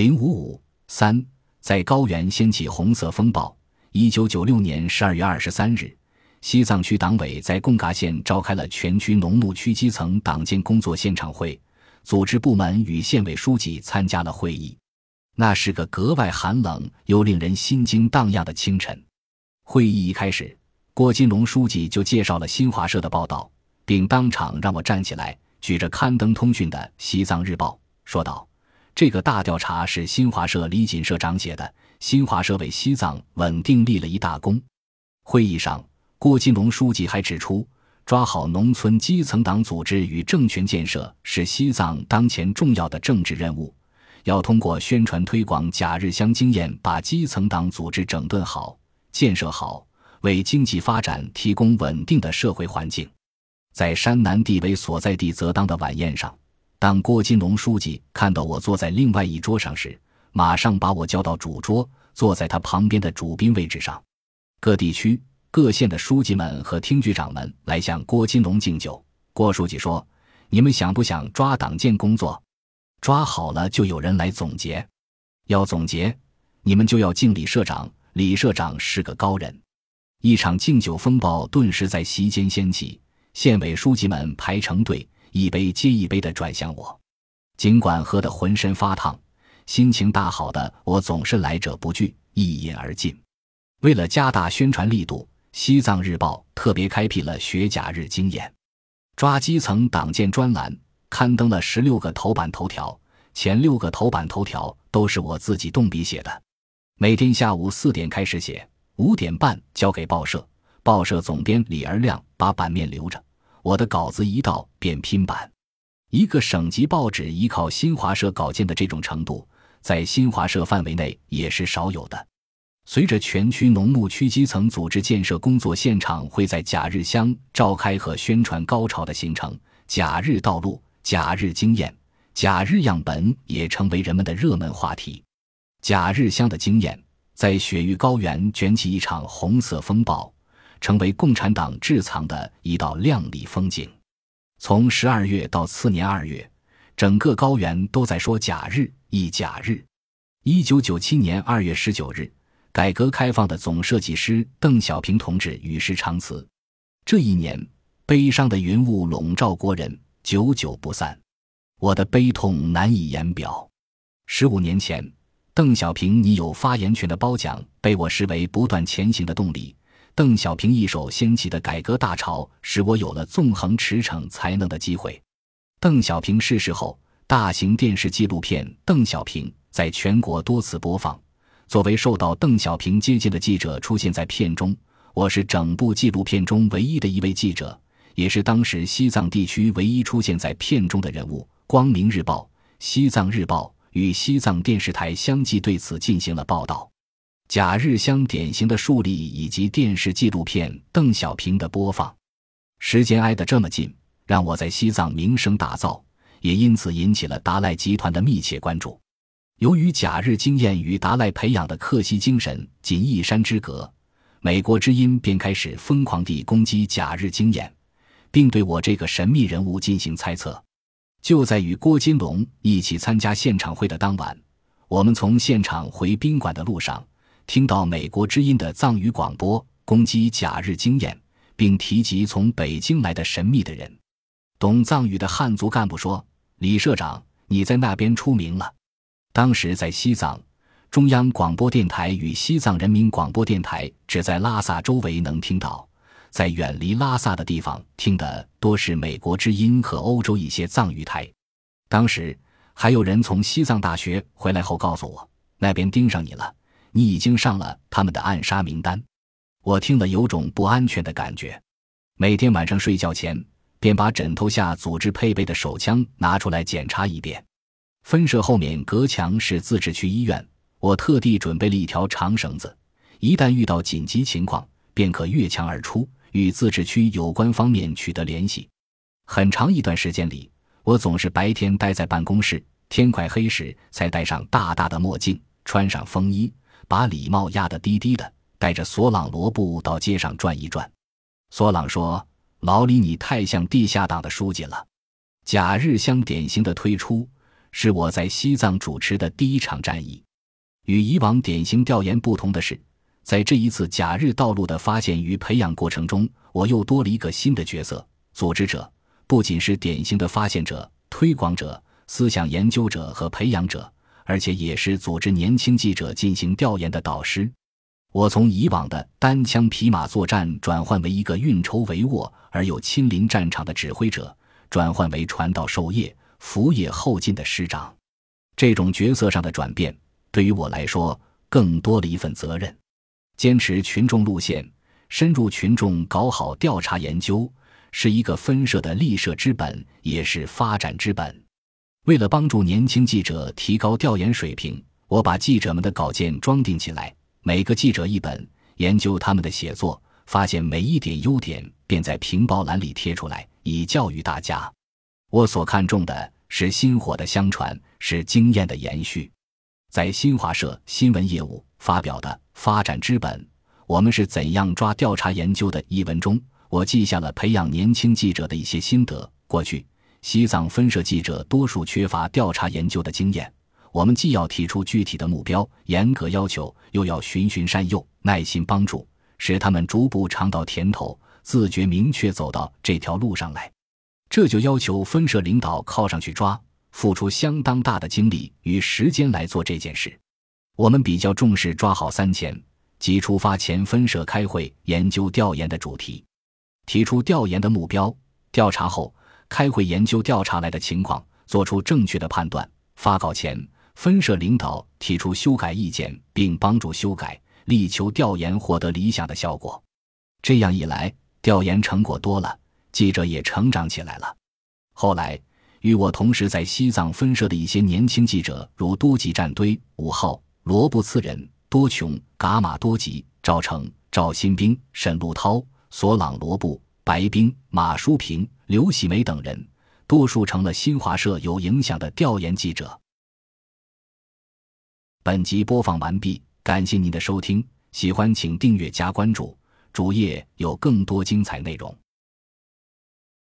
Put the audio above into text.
零五五三，在高原掀起红色风暴。一九九六年十二月二十三日，西藏区党委在贡嘎县召开了全区农牧区基层党建工作现场会，组织部门与县委书记参加了会议。那是个格外寒冷又令人心惊荡漾的清晨。会议一开始，郭金龙书记就介绍了新华社的报道，并当场让我站起来，举着刊登通讯的《西藏日报》，说道。这个大调查是新华社李锦社长写的，新华社为西藏稳定立了一大功。会议上，郭金龙书记还指出，抓好农村基层党组织与政权建设是西藏当前重要的政治任务，要通过宣传推广假日乡经验，把基层党组织整顿好、建设好，为经济发展提供稳定的社会环境。在山南地委所在地泽当的晚宴上。当郭金龙书记看到我坐在另外一桌上时，马上把我叫到主桌，坐在他旁边的主宾位置上。各地区、各县的书记们和厅局长们来向郭金龙敬酒。郭书记说：“你们想不想抓党建工作？抓好了就有人来总结。要总结，你们就要敬李社长。李社长是个高人。”一场敬酒风暴顿时在席间掀起，县委书记们排成队。一杯接一杯的转向我，尽管喝得浑身发烫，心情大好的我总是来者不拒，一饮而尽。为了加大宣传力度，《西藏日报》特别开辟了学假日经验、抓基层党建专栏，刊登了十六个头版头条，前六个头版头条都是我自己动笔写的。每天下午四点开始写，五点半交给报社，报社总编李而亮把版面留着。我的稿子一到便拼版，一个省级报纸依靠新华社稿件的这种程度，在新华社范围内也是少有的。随着全区农牧区基层组织建设工作现场会在假日乡召开和宣传高潮的形成，假日道路、假日经验、假日样本也成为人们的热门话题。假日乡的经验在雪域高原卷起一场红色风暴。成为共产党志藏的一道亮丽风景。从十二月到次年二月，整个高原都在说“假日”一假日。一九九七年二月十九日，改革开放的总设计师邓小平同志与世长辞。这一年，悲伤的云雾笼罩国人，久久不散。我的悲痛难以言表。十五年前，邓小平拟有发言权的褒奖，被我视为不断前行的动力。邓小平一手掀起的改革大潮，使我有了纵横驰骋才能的机会。邓小平逝世后，大型电视纪录片《邓小平》在全国多次播放。作为受到邓小平接见的记者，出现在片中。我是整部纪录片中唯一的一位记者，也是当时西藏地区唯一出现在片中的人物。光明日报、西藏日报与西藏电视台相继对此进行了报道。假日香典型的树立以及电视纪录片《邓小平》的播放，时间挨得这么近，让我在西藏名声大噪，也因此引起了达赖集团的密切关注。由于假日经验与达赖培养的克西精神仅一山之隔，美国之音便开始疯狂地攻击假日经验，并对我这个神秘人物进行猜测。就在与郭金龙一起参加现场会的当晚，我们从现场回宾馆的路上。听到美国之音的藏语广播攻击假日经验，并提及从北京来的神秘的人，懂藏语的汉族干部说：“李社长，你在那边出名了。”当时在西藏，中央广播电台与西藏人民广播电台只在拉萨周围能听到，在远离拉萨的地方听的多是美国之音和欧洲一些藏语台。当时还有人从西藏大学回来后告诉我，那边盯上你了。你已经上了他们的暗杀名单，我听了有种不安全的感觉。每天晚上睡觉前，便把枕头下组织配备的手枪拿出来检查一遍。分社后面隔墙是自治区医院，我特地准备了一条长绳子，一旦遇到紧急情况，便可越墙而出，与自治区有关方面取得联系。很长一段时间里，我总是白天待在办公室，天快黑时才戴上大大的墨镜，穿上风衣。把礼帽压得低低的，带着索朗罗布到街上转一转。索朗说：“老李，你太像地下党的书记了。”假日乡典型的推出，是我在西藏主持的第一场战役。与以往典型调研不同的是，在这一次假日道路的发现与培养过程中，我又多了一个新的角色——组织者。不仅是典型的发现者、推广者、思想研究者和培养者，而且也是组织年轻记者进行调研的导师。我从以往的单枪匹马作战转换为一个运筹帷幄而又亲临战场的指挥者，转换为传道授业、扶野后进的师长。这种角色上的转变，对于我来说更多了一份责任。坚持群众路线，深入群众，搞好调查研究。是一个分社的立社之本，也是发展之本。为了帮助年轻记者提高调研水平，我把记者们的稿件装订起来，每个记者一本，研究他们的写作，发现每一点优点，便在评报栏里贴出来，以教育大家。我所看重的是薪火的相传，是经验的延续。在新华社新闻业务发表的《发展之本：我们是怎样抓调查研究的》一文中。我记下了培养年轻记者的一些心得。过去，西藏分社记者多数缺乏调查研究的经验。我们既要提出具体的目标、严格要求，又要循循善诱、耐心帮助，使他们逐步尝到甜头，自觉明确走到这条路上来。这就要求分社领导靠上去抓，付出相当大的精力与时间来做这件事。我们比较重视抓好三前，即出发前分社开会研究调研的主题。提出调研的目标，调查后开会研究调查来的情况，做出正确的判断。发稿前，分社领导提出修改意见，并帮助修改，力求调研获得理想的效果。这样一来，调研成果多了，记者也成长起来了。后来，与我同时在西藏分社的一些年轻记者，如多吉战堆、五号、罗布次仁、多琼、噶玛多吉、赵成、赵新兵、沈路涛。索朗罗布、白冰、马淑平、刘喜梅等人，多数成了新华社有影响的调研记者。本集播放完毕，感谢您的收听，喜欢请订阅加关注，主页有更多精彩内容。